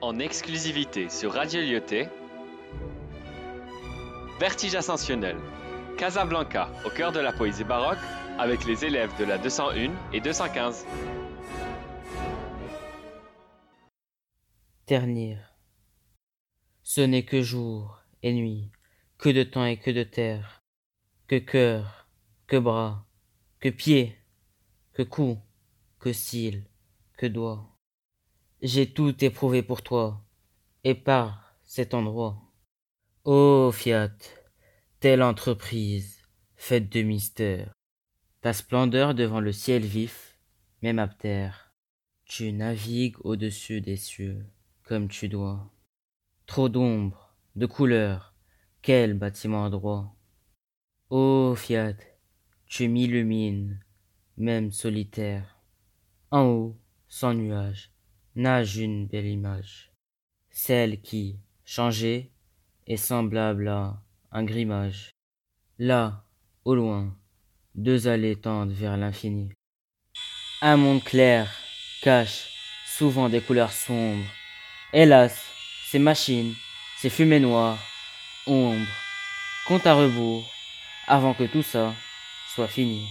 en exclusivité sur Radio Lyoté. Vertige ascensionnel. Casablanca, au cœur de la poésie baroque, avec les élèves de la 201 et 215. Ternir. Ce n'est que jour et nuit, que de temps et que de terre, que cœur, que bras, que pieds, que cou, que cils, que doigts. J'ai tout éprouvé pour toi, et par cet endroit. Ô Fiat, telle entreprise, faite de mystère, ta splendeur devant le ciel vif, même à terre, tu navigues au-dessus des cieux, comme tu dois. Trop d'ombre, de couleurs, quel bâtiment droit. Ô Fiat, tu m'illumines, même solitaire. En haut, sans nuage, nage une belle image, celle qui, changée, est semblable à un grimage. Là, au loin, deux allées tendent vers l'infini. Un monde clair cache souvent des couleurs sombres. Hélas, ces machines, ces fumées noires, ombres, compte à rebours, avant que tout ça soit fini.